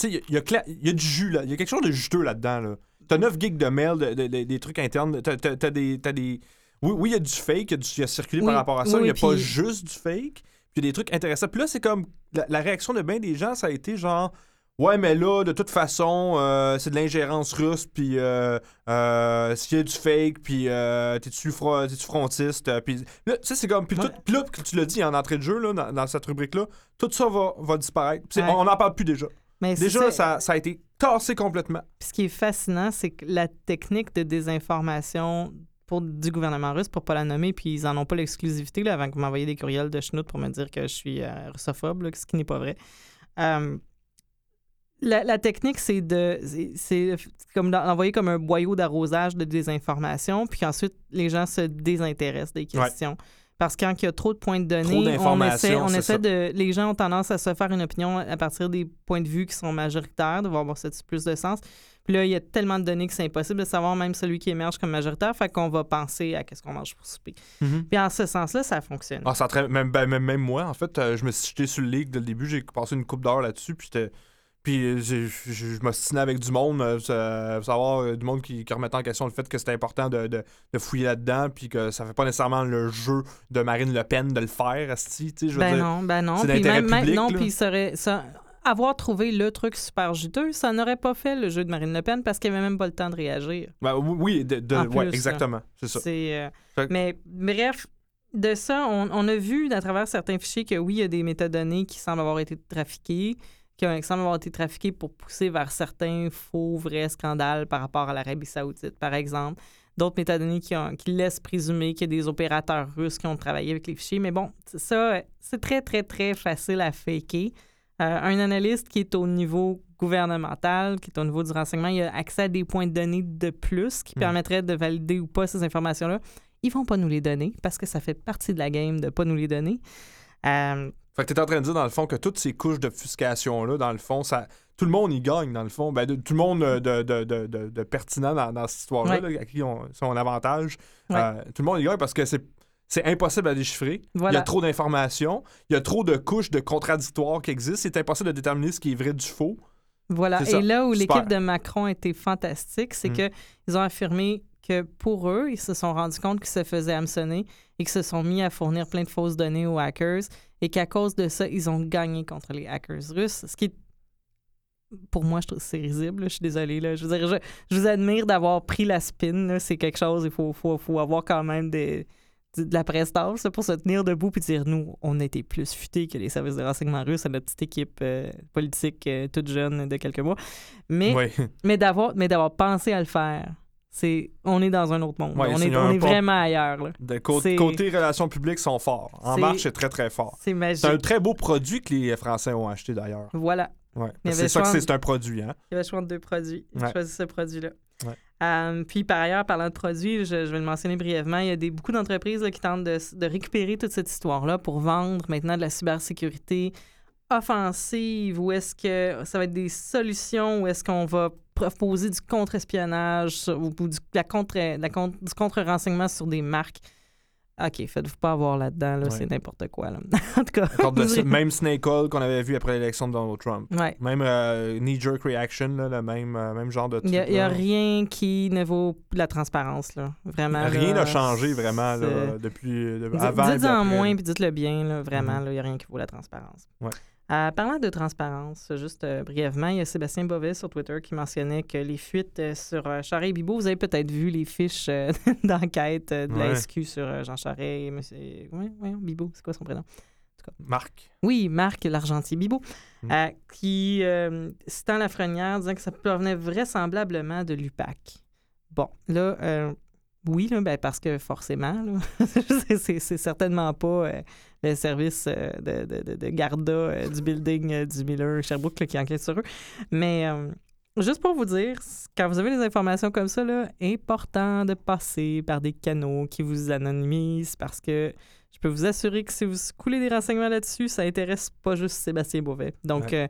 [SPEAKER 2] sais, il y y a du jus là. Il y a quelque chose de juteux là-dedans. Là. T'as 9 gigs de mail, de- de- de- des trucs internes. T'as des, t'as des. Oui, oui, il y a du fake, il y a, y circulé
[SPEAKER 1] Oui,
[SPEAKER 2] par rapport à ça. Il n'y a pas juste du fake. Puis il y a des trucs intéressants. Puis là, c'est comme. La, la réaction de bien des gens, ça a été genre. Ouais, mais là, de toute façon, euh, c'est de l'ingérence russe, puis euh, euh, s'il y a du fake, puis euh, t'es-tu fro- t'es-tu frontiste, puis là, ça, c'est comme, puis
[SPEAKER 1] Ouais.
[SPEAKER 2] tout- puis là, tu l'as dit en entrée de jeu, là, dans, dans cette rubrique-là, tout ça va, va disparaître.
[SPEAKER 1] Ouais.
[SPEAKER 2] On n'en parle plus déjà.
[SPEAKER 1] mais
[SPEAKER 2] Déjà, ça, ça a été tassé complètement.
[SPEAKER 1] Puis ce qui est fascinant, c'est que la technique de désinformation pour, du gouvernement russe, pour pas la nommer, puis ils en ont pas l'exclusivité, avant que vous m'envoyiez des courriels de schnout pour me dire que je suis euh, russophobe, là, ce qui n'est pas vrai. Euh, la, la technique, c'est de c'est- comme d'en- d'envoyer comme un boyau d'arrosage de désinformation, puis ensuite les gens se désintéressent des questions. Parce que quand il y a trop de points de données, on essaie, on essaie de. Les gens ont tendance à se faire une opinion à partir des points de vue qui sont majoritaires, de voir bon, ça a plus de sens? Puis là, il y a tellement de données que c'est impossible de savoir même celui qui émerge comme majoritaire, fait qu'on va penser à qu'est-ce qu'on mange pour souper. Puis en ce sens-là, ça fonctionne.
[SPEAKER 2] Ah, ça même, ben, même, même moi, en fait, euh, je me suis jeté sur le league dès le début. J'ai passé une coupe d'heure là-dessus. Puis, j'étais- puis euh, je je m'ostinais avec du monde, euh, savoir euh, du monde qui, qui remettait en question le fait que c'était important de, de- de fouiller là-dedans. Puis que ça fait pas nécessairement le jeu de Marine Le Pen de le faire, asti, tu sais, je veux
[SPEAKER 1] Ben
[SPEAKER 2] dire.
[SPEAKER 1] non, ben non.
[SPEAKER 2] c'est
[SPEAKER 1] Puis même, même-
[SPEAKER 2] public,
[SPEAKER 1] non, puis ça aurait- ça- avoir trouvé le truc super juteux, ça n'aurait pas fait le jeu de Marine Le Pen parce qu'il avait même pas le temps de réagir.
[SPEAKER 2] Ben, oui, de, de- ouais, exactement. C'est ça.
[SPEAKER 1] Euh,
[SPEAKER 2] Fait
[SPEAKER 1] Mais bref, de ça, on, on a vu à travers certains fichiers que oui, il y a des métadonnées qui semblent avoir été trafiquées, qui, ont- semblent avoir été trafiquées pour pousser vers certains faux, vrais scandales par rapport à l'Arabie Saoudite, par exemple. D'autres métadonnées qui, ont- qui laissent présumer qu'il y a des opérateurs russes qui ont travaillé avec les fichiers. Mais bon, ça, c'est très, très, très facile à faker. Euh, un analyste qui est au niveau gouvernemental, qui est au niveau du renseignement, il a accès à des points de données de plus qui
[SPEAKER 2] Mm.
[SPEAKER 1] permettraient de valider ou pas ces informations-là. Ils vont pas nous les donner parce que ça fait partie de la game de pas nous les donner. Euh,
[SPEAKER 2] Fait que t'es en train de dire, dans le fond, que toutes ces couches d'obfuscation-là, dans le fond, ça. Tout le monde y gagne, dans le fond. Ben, de- tout le monde euh, de, de, de, pertinent dans, dans cette histoire-là,
[SPEAKER 1] Ouais.
[SPEAKER 2] là, à qui on son avantage.
[SPEAKER 1] Ouais.
[SPEAKER 2] euh, tout le monde y gagne parce que c'est. C'est impossible à déchiffrer. Il y a trop d'informations. Il y a trop de couches de contradictoires qui existent. C'est impossible de déterminer ce qui est vrai du faux.
[SPEAKER 1] Voilà.
[SPEAKER 2] Ça.
[SPEAKER 1] Et là où l'équipe de Macron était fantastique, c'est
[SPEAKER 2] Mm.
[SPEAKER 1] que ils ont affirmé que pour eux, ils se sont rendus compte qu'ils se faisaient hameçonner et qu'ils se sont mis à fournir plein de fausses données aux hackers et qu'à cause de ça, ils ont gagné contre les hackers russes. Ce qui est pour moi, je trouve c'est risible. là. Je suis désolée. Là. Je, veux dire, je, je vous admire d'avoir pris la spin. C'est quelque chose. Il faut, faut, faut avoir quand même des, de de la prestance là, pour se tenir debout et dire nous, on été plus futés que les services de renseignement russes à notre petite équipe euh, politique euh, toute jeune de quelques mois.
[SPEAKER 2] Ouais.
[SPEAKER 1] mais d'avoir pensé à le faire, c'est on est dans un autre monde.
[SPEAKER 2] Ouais,
[SPEAKER 1] on est, on est vraiment ailleurs. là.
[SPEAKER 2] De côté relations publiques sont forts. En marche, c'est très, très fort.
[SPEAKER 1] C'est magique.
[SPEAKER 2] C'est un très beau produit que les Français ont acheté d'ailleurs.
[SPEAKER 1] Voilà.
[SPEAKER 2] Ouais. C'est ça que c'est, un produit, hein?
[SPEAKER 1] Il y avait choix de deux produits. J'ai
[SPEAKER 2] Ouais.
[SPEAKER 1] choisi ce produit-là. Euh, puis par ailleurs, parlant de produits, je, je vais le mentionner brièvement, il y a des, beaucoup d'entreprises qui tentent de, de récupérer toute cette histoire-là pour vendre maintenant de la cybersécurité offensive ou est-ce que ça va être des solutions ou est-ce qu'on va proposer du contre-espionnage ou, ou du, la contre, la contre- du contre-renseignement sur des marques. OK, faites-vous pas avoir là-dedans, là,
[SPEAKER 2] Ouais.
[SPEAKER 1] c'est n'importe quoi. Là. en tout cas,
[SPEAKER 2] de- même Snake Oil qu'on avait vu après l'élection de Donald Trump.
[SPEAKER 1] ouais.
[SPEAKER 2] Même euh, Knee Jerk Reaction, là, le même, euh, même genre de
[SPEAKER 1] Il
[SPEAKER 2] truc.
[SPEAKER 1] n'y a, il y a rien qui ne vaut la transparence, là. Vraiment.
[SPEAKER 2] Rien n'a changé vraiment là, depuis de-
[SPEAKER 1] Dites-
[SPEAKER 2] avant.
[SPEAKER 1] Dites-en moins, puis dites-le bien, là, vraiment,
[SPEAKER 2] Mhm.
[SPEAKER 1] là, il n'y a rien qui vaut la transparence.
[SPEAKER 2] Ouais.
[SPEAKER 1] Euh, parlant de transparence, juste euh, brièvement, il y a Sébastien Bovet sur Twitter qui mentionnait que les fuites euh, sur Charest et Bibo, vous avez peut-être vu les fiches d'enquête de la
[SPEAKER 2] Ouais.
[SPEAKER 1] SQ sur Jean Charest et monsieur... Oui, oui, Bibo, c'est quoi son prénom?
[SPEAKER 2] Marc.
[SPEAKER 1] Oui, Marc Largentier Bibo,
[SPEAKER 2] Mm.
[SPEAKER 1] qui, citant Lafrenière, disant que ça provenait vraisemblablement de l'UPAC. Bon, là, oui, là, ben, parce que forcément, là, c'est- certainement pas euh, le service euh, de, de, Garda euh, du building euh, du Miller Sherbrooke là, qui enquête sur eux. Mais juste pour vous dire, quand vous avez des informations comme ça, là, important de passer par des canaux qui vous anonymisent parce que je peux vous assurer que si vous coulez des renseignements là-dessus, ça intéresse pas juste Sébastien Beauvais. Donc,
[SPEAKER 2] Ouais.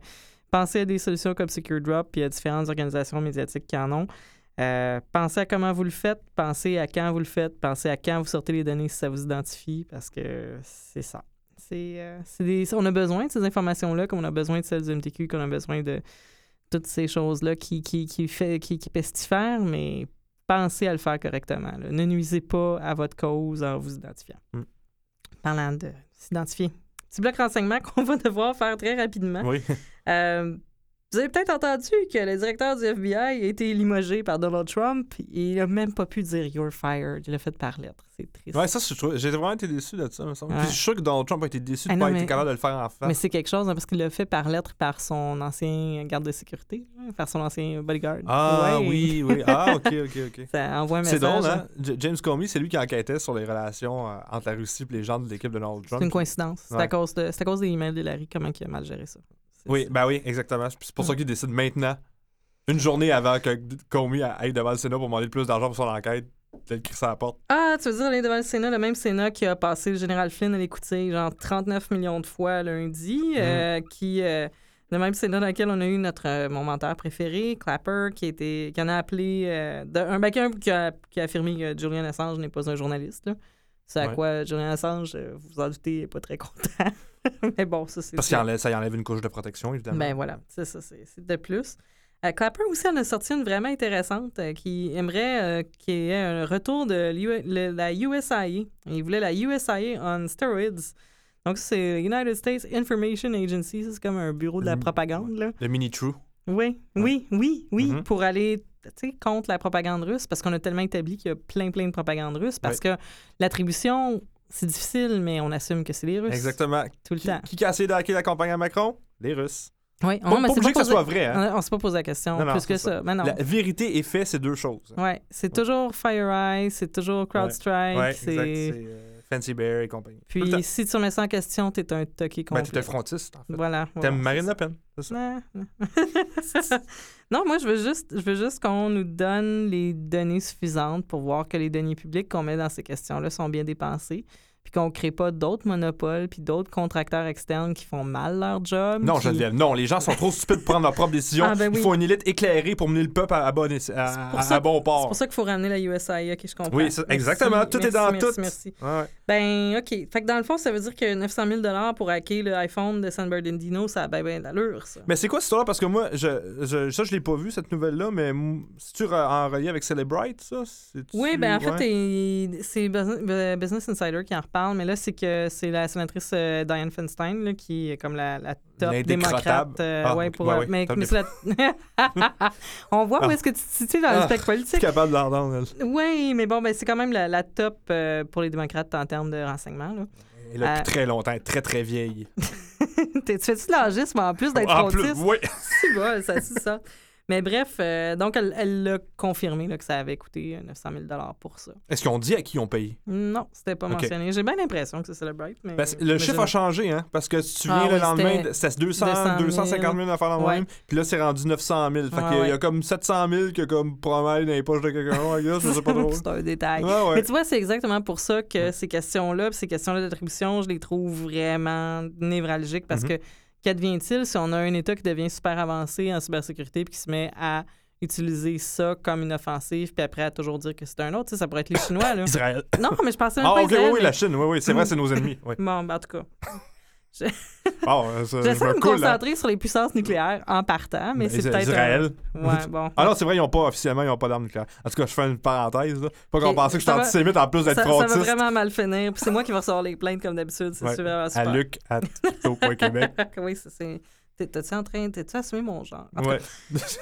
[SPEAKER 1] pensez à des solutions comme Secure Drop, puis à différentes organisations médiatiques qui en ont. Euh, pensez à comment vous le faites, pensez à quand vous le faites, pensez à quand vous sortez les données si ça vous identifie, parce que c'est ça. C'est, euh, des- on a besoin de ces informations-là, comme on a besoin de celles du MTQ, qu'on a besoin de toutes ces choses-là qui, qui, qui, fait, qui, qui pestifèrent, mais pensez à le faire correctement. là. Ne nuisez pas à votre cause en vous identifiant.
[SPEAKER 2] Mm.
[SPEAKER 1] Parlant de s'identifier. Petit bloc renseignement qu'on va devoir faire très rapidement.
[SPEAKER 2] Oui.
[SPEAKER 1] Euh, vous avez peut-être entendu que le directeur du FBI a été limogé par Donald Trump. Il n'a même pas pu dire You're fired. Il l'a fait par lettre. C'est triste.
[SPEAKER 2] Ouais, ça, j'ai vraiment été déçu de ça, me semble.
[SPEAKER 1] Ouais.
[SPEAKER 2] Puis je suis sûr que Donald Trump a été déçu de
[SPEAKER 1] Ah
[SPEAKER 2] ne pas
[SPEAKER 1] mais-
[SPEAKER 2] être capable de le faire en face.
[SPEAKER 1] Mais c'est quelque chose hein, parce qu'il l'a fait par lettre par son ancien garde de sécurité, là, par son ancien bodyguard.
[SPEAKER 2] Ah
[SPEAKER 1] Ouais.
[SPEAKER 2] oui, oui. Ah, ok, ok, ok.
[SPEAKER 1] Ça envoie un
[SPEAKER 2] C'est
[SPEAKER 1] message.
[SPEAKER 2] drôle, hein? James Comey, c'est lui qui enquêtait sur les relations euh, entre la Russie et les gens de l'équipe de Donald
[SPEAKER 1] C'est
[SPEAKER 2] Trump.
[SPEAKER 1] une coïncidence. C'est à, cause de- c'est à cause des emails d'Hillary, comment il a mal géré ça.
[SPEAKER 2] Oui, ben oui, exactement. C'est pour ça qu'il décide maintenant, une journée avant que Comey aille devant le Sénat pour demander plus d'argent pour son enquête, de le crisser à la porte.
[SPEAKER 1] Ah, tu veux dire aller devant le Sénat, le même Sénat qui a passé le général Flynn à l'écouter genre 39 millions de fois lundi,
[SPEAKER 2] Mhm.
[SPEAKER 1] euh, qui... euh, le même Sénat dans lequel on a eu notre euh, mon menteur préféré, Clapper, qui, était, qui en a appelé... euh, de- un baquin qui a, qui a affirmé que Julian Assange n'est pas un journaliste. C'est à
[SPEAKER 2] Ouais.
[SPEAKER 1] quoi Julian Assange, vous vous en doutez, n'est pas très content. Mais bon, ça c'est...
[SPEAKER 2] Parce que ça y enlève une couche de protection, évidemment.
[SPEAKER 1] Ben voilà, c'est ça, c'est de plus. Euh, Clapper aussi en a sorti une vraiment intéressante euh, qui aimerait euh, qu'il y ait un retour de le- la USIA. Il voulait la USIA on steroids. Donc, c'est United States Information Agency. C'est comme un bureau de la
[SPEAKER 2] Mm.
[SPEAKER 1] propagande, là.
[SPEAKER 2] Le mini-true.
[SPEAKER 1] Oui, oui, oui, oui,
[SPEAKER 2] Mhm.
[SPEAKER 1] pour aller contre la propagande russe, parce qu'on a tellement établi qu'il y a plein, plein de propagande russe, parce que l'attribution, c'est difficile, mais on assume que c'est les Russes.
[SPEAKER 2] Exactement.
[SPEAKER 1] Tout le
[SPEAKER 2] Qui,
[SPEAKER 1] temps.
[SPEAKER 2] qui a essayé de hacker la campagne à Macron? Les Russes.
[SPEAKER 1] Oui,
[SPEAKER 2] Pas,
[SPEAKER 1] non, mais
[SPEAKER 2] pas que ça soit vrai, hein?
[SPEAKER 1] On, on s'est pas posé la question
[SPEAKER 2] Non, non,
[SPEAKER 1] plus que ça. Mais non.
[SPEAKER 2] La vérité et fait, c'est deux choses.
[SPEAKER 1] Ouais, c'est toujours FireEye, c'est toujours CrowdStrike.
[SPEAKER 2] Ouais.
[SPEAKER 1] C'est
[SPEAKER 2] euh, Fancy Bear et compagnie.
[SPEAKER 1] Puis si tu remets ça en question, t'es un toqué
[SPEAKER 2] Ben,
[SPEAKER 1] complet.
[SPEAKER 2] t'étais frontiste, en fait.
[SPEAKER 1] Voilà.
[SPEAKER 2] T'aimes
[SPEAKER 1] voilà,
[SPEAKER 2] Marine
[SPEAKER 1] c'est
[SPEAKER 2] Le Pen, c'est ça?
[SPEAKER 1] Non, non. non, moi, je veux juste, je veux juste qu'on nous donne les données suffisantes pour voir que les données publiques qu'on met dans ces questions-là sont bien dépensées, puis qu'on crée pas d'autres monopoles, puis d'autres contracteurs externes qui font mal leur job.
[SPEAKER 2] Non,
[SPEAKER 1] qui-
[SPEAKER 2] Geneviève, non. Les gens sont trop stupides pour prendre leurs propres décisions.
[SPEAKER 1] Ah, ben oui.
[SPEAKER 2] Il faut une élite éclairée pour mener le peuple à, à bon, à-
[SPEAKER 1] ça
[SPEAKER 2] bon
[SPEAKER 1] C'est
[SPEAKER 2] port.
[SPEAKER 1] pour ça qu'il faut ramener la USIA, que je comprends.
[SPEAKER 2] Oui, c'est-
[SPEAKER 1] Merci,
[SPEAKER 2] exactement. Tout est dans
[SPEAKER 1] merci,
[SPEAKER 2] tout.
[SPEAKER 1] Merci.
[SPEAKER 2] Ouais.
[SPEAKER 1] Ben, OK. Fait que dans le fond, ça veut dire que 900 000 pour hacker le iPhone de San Bernardino, ça a ben, ben d'allure, ça.
[SPEAKER 2] Mais c'est quoi cette histoire? Parce que moi, je, je, ça, je l'ai pas vu, cette nouvelle-là, mais c'est-tu re- en relié avec Celebrite, ça?
[SPEAKER 1] Oui, ben en fait,
[SPEAKER 2] ouais?
[SPEAKER 1] c'est Bus- Business Insider qui en reparle, mais là, c'est que c'est la sénatrice euh, Diane Feinstein là, qui est comme la, la top démocrate. euh,
[SPEAKER 2] Ah,
[SPEAKER 1] ouais, pour,
[SPEAKER 2] ouais, ouais,
[SPEAKER 1] mais, la- On voit où
[SPEAKER 2] Ah.
[SPEAKER 1] est-ce que tu te situes dans le
[SPEAKER 2] Ah.
[SPEAKER 1] spectre
[SPEAKER 2] Je suis
[SPEAKER 1] politique.
[SPEAKER 2] capable de l'entendre.
[SPEAKER 1] Oui, mais bon, ben, c'est quand même la, la top euh, pour les démocrates en termes de renseignement. Là.
[SPEAKER 2] Elle est là depuis très longtemps, elle est très très vieille.
[SPEAKER 1] Tu fais-tu de l'âgisme en plus d'être frontiste?
[SPEAKER 2] oui.
[SPEAKER 1] C'est bon, ça, c'est ça. Mais bref, euh, donc elle l'a confirmé là, que ça avait coûté euh, 900 000 pour ça.
[SPEAKER 2] Est-ce qu'ils ont dit à qui ils ont payé?
[SPEAKER 1] Non, c'était pas mentionné. J'ai bien l'impression que c'est Celebrate, mais...
[SPEAKER 2] Le
[SPEAKER 1] mais
[SPEAKER 2] chiffre a changé, hein? Parce que si tu
[SPEAKER 1] Ah
[SPEAKER 2] viens le
[SPEAKER 1] oui,
[SPEAKER 2] lendemain,
[SPEAKER 1] c'était
[SPEAKER 2] de- c'était 200,
[SPEAKER 1] 200 000.
[SPEAKER 2] 250 000 affaires dans
[SPEAKER 1] Ouais.
[SPEAKER 2] même. Puis là, c'est rendu 900 000. Fait
[SPEAKER 1] Ouais,
[SPEAKER 2] qu'il y a- il y a
[SPEAKER 1] ouais.
[SPEAKER 2] comme 700 000 que comme promet dans les poches de quelqu'un. Sais pas trop.
[SPEAKER 1] c'est un détail. Mais tu vois, c'est exactement pour ça que ces questions-là, ces questions-là d'attribution, je les trouve vraiment névralgiques parce
[SPEAKER 2] Mhm.
[SPEAKER 1] que qu'advient-il si on a un État qui devient super avancé en cybersécurité puis qui se met à utiliser ça comme une offensive puis après à toujours dire que c'est un autre? Tu sais, ça pourrait être les Chinois, là.
[SPEAKER 2] Israël.
[SPEAKER 1] Non, mais je pensais même
[SPEAKER 2] Ah,
[SPEAKER 1] pas
[SPEAKER 2] ok,
[SPEAKER 1] Israël,
[SPEAKER 2] oui, oui,
[SPEAKER 1] mais-
[SPEAKER 2] la Chine, oui, oui, c'est vrai, c'est nos ennemis. Oui.
[SPEAKER 1] Bon, ben, en tout cas.
[SPEAKER 2] Bon, euh, ça, je
[SPEAKER 1] J'essaie de
[SPEAKER 2] me coule, hein.
[SPEAKER 1] concentrer sur les puissances nucléaires en partant, mais
[SPEAKER 2] Mais
[SPEAKER 1] c'est peut-être.
[SPEAKER 2] Israël.
[SPEAKER 1] un- Ouais, bon.
[SPEAKER 2] Ah non, c'est vrai, ils ont pas, officiellement, ils n'ont pas d'armes nucléaires. En tout cas, je fais une parenthèse, là. Pas qu'on pensait que j'étais antisémite en plus
[SPEAKER 1] Ça,
[SPEAKER 2] d'être
[SPEAKER 1] ça va
[SPEAKER 2] frontiste.
[SPEAKER 1] vraiment mal finir. Puis c'est moi qui vais recevoir les plaintes comme d'habitude. C'est
[SPEAKER 2] Ouais.
[SPEAKER 1] super,
[SPEAKER 2] À. Luc, à Québec.
[SPEAKER 1] oui, c'est. t'es- T'es-tu en train. T'es-tu assumé mon genre?
[SPEAKER 2] Ouais.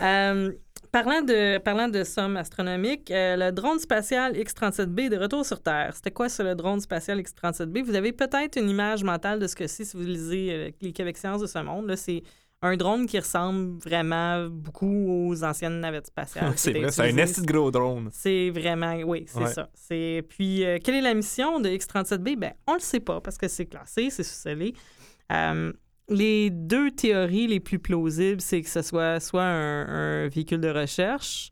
[SPEAKER 1] euh, parlant, de, parlant de sommes astronomiques, euh, le drone spatial X-37B est de retour sur Terre. C'était quoi ça, le drone spatial X-37B? Vous avez peut-être une image mentale de ce que c'est si vous lisez euh, les Québec Sciences de ce monde. là. C'est un drone qui ressemble vraiment beaucoup aux anciennes navettes spatiales.
[SPEAKER 2] C'est vrai, c'est un esti gros drone.
[SPEAKER 1] C'est vraiment, oui, c'est
[SPEAKER 2] Ouais.
[SPEAKER 1] ça. C'est puis euh, quelle est la mission de X37B? Ben, on le sait pas parce que c'est classé, c'est sous-scellé. Euh, les deux théories les plus plausibles, c'est que ce soit soit un, véhicule de recherche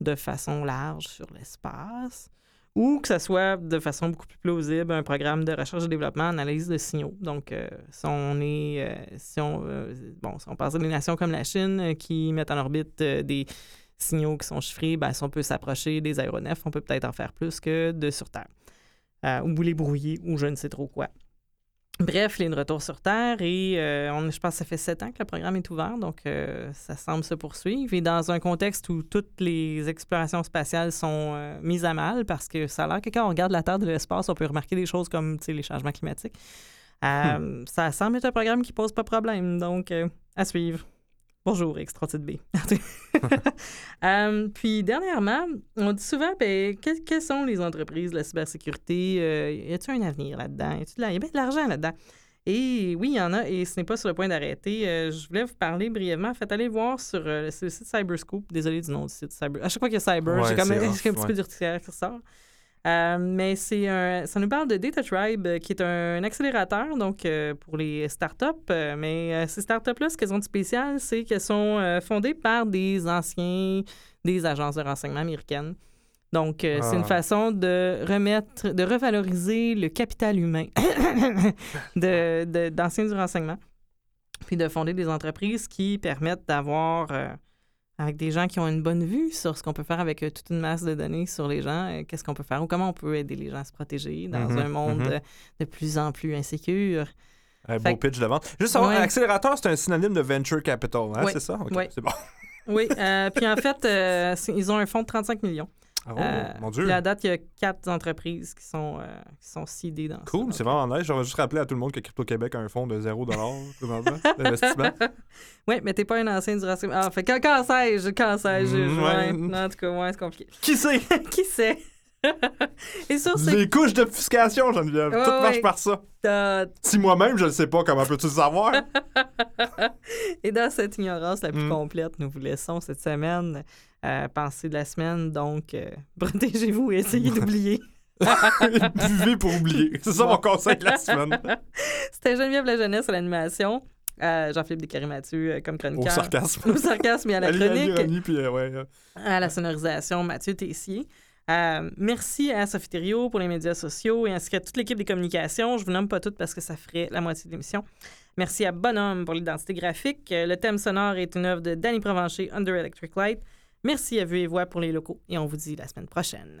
[SPEAKER 1] de façon large sur l'espace, ou que ce soit de façon beaucoup plus plausible un programme de recherche et développement, analyse de signaux. Donc, euh, si on est, euh, si on, euh, bon, si on pense à des nations comme la Chine qui mettent en orbite des signaux qui sont chiffrés, ben, si on peut s'approcher des aéronefs, on peut peut-être en faire plus que de sur Terre. ou les brouiller, ou je ne sais trop quoi. Bref, il est de retour sur Terre et euh, on, je pense que ça fait sept ans que le programme est ouvert, donc euh, ça semble se poursuivre. Et dans un contexte où toutes les explorations spatiales sont euh, mises à mal, parce que ça a l'air que quand on regarde la Terre de l'espace, on peut remarquer des choses comme les changements climatiques. Hmm. Ça semble être un programme qui pose pas de problème, donc à suivre. Bonjour, extra B. Euh, puis, dernièrement, on dit souvent, ben, quelles, sont les entreprises de la cybersécurité? Euh, y a-t-il un avenir là-dedans? Y a, bien de l'argent là-dedans? Et oui, il y en a, et ce n'est pas sur le point d'arrêter. Euh, je voulais vous parler brièvement. Faites aller voir sur le site Cyberscoop. Désolé du nom du site Cyber. À chaque fois qu'il y a Cyber, j'ai comme un petit peu d'urticaire qui ressort. Euh, mais c'est un, ça nous parle de Data Tribe, euh, qui est un accélérateur donc euh, pour les startups. mais ces startups-là, ce qu'elles ont de spécial, c'est qu'elles sont fondées par des anciens des agences de renseignement américaines. Donc, c'est une ah. façon de remettre, de revaloriser le capital humain de, d'anciens du renseignement, puis de fonder des entreprises qui permettent d'avoir avec des gens qui ont une bonne vue sur ce qu'on peut faire avec euh, toute une masse de données sur les gens, euh, qu'est-ce qu'on peut faire ou comment on peut aider les gens à se protéger dans mm-hmm, un monde mm-hmm. de plus en plus insécure.
[SPEAKER 2] Un beau pitch de vente. Juste savoir, accélérateur, c'est un synonyme de venture capital, hein, c'est ça? Oui. C'est bon.
[SPEAKER 1] oui, euh, puis en fait, ils ont un fonds de 35 millions.
[SPEAKER 2] Oh, euh, mon Dieu.
[SPEAKER 1] la date, il y a quatre entreprises qui sont, euh, qui sont seedées dans
[SPEAKER 2] Cool, c'est vraiment nice. J'aurais juste rappelé à tout le monde que Crypto-Québec a un fonds de 0 d'investissement.
[SPEAKER 1] oui, mais t'es pas un ancien du racine. Ah, fait quand, quand sais-je? Quand sais-je? Mm, ouais. En tout cas, ouais, c'est compliqué.
[SPEAKER 2] Qui sait?
[SPEAKER 1] qui sait?
[SPEAKER 2] Et sur Les couches d'obfuscation, Geneviève. Tout marche par ça. Si moi-même, je ne sais pas, comment peux-tu le savoir?
[SPEAKER 1] Et dans cette ignorance la plus mm. complète, nous vous laissons cette semaine euh, pensée de la semaine. Donc, euh, protégez-vous et essayez d'oublier.
[SPEAKER 2] Buvez pour oublier. C'est ça mon conseil de la semaine.
[SPEAKER 1] C'était Geneviève La Jeunesse à l'animation. Euh, Jean-Philippe Descaries-Mathieu euh, comme chroniqueur.
[SPEAKER 2] Au sarcasme.
[SPEAKER 1] Au sarcasme et à la chronique.
[SPEAKER 2] puis, ouais,
[SPEAKER 1] À la sonorisation, Mathieu Tessier. Merci à Sophie Thériault pour les médias sociaux et ainsi qu'à toute l'équipe des communications. Je vous nomme pas toutes parce que ça ferait la moitié de l'émission. Merci à Bonhomme pour l'identité graphique. Le thème sonore est une œuvre de Danny Provencher, Under Electric Light. Merci à Vue et Voix pour les locaux et on vous dit la semaine prochaine.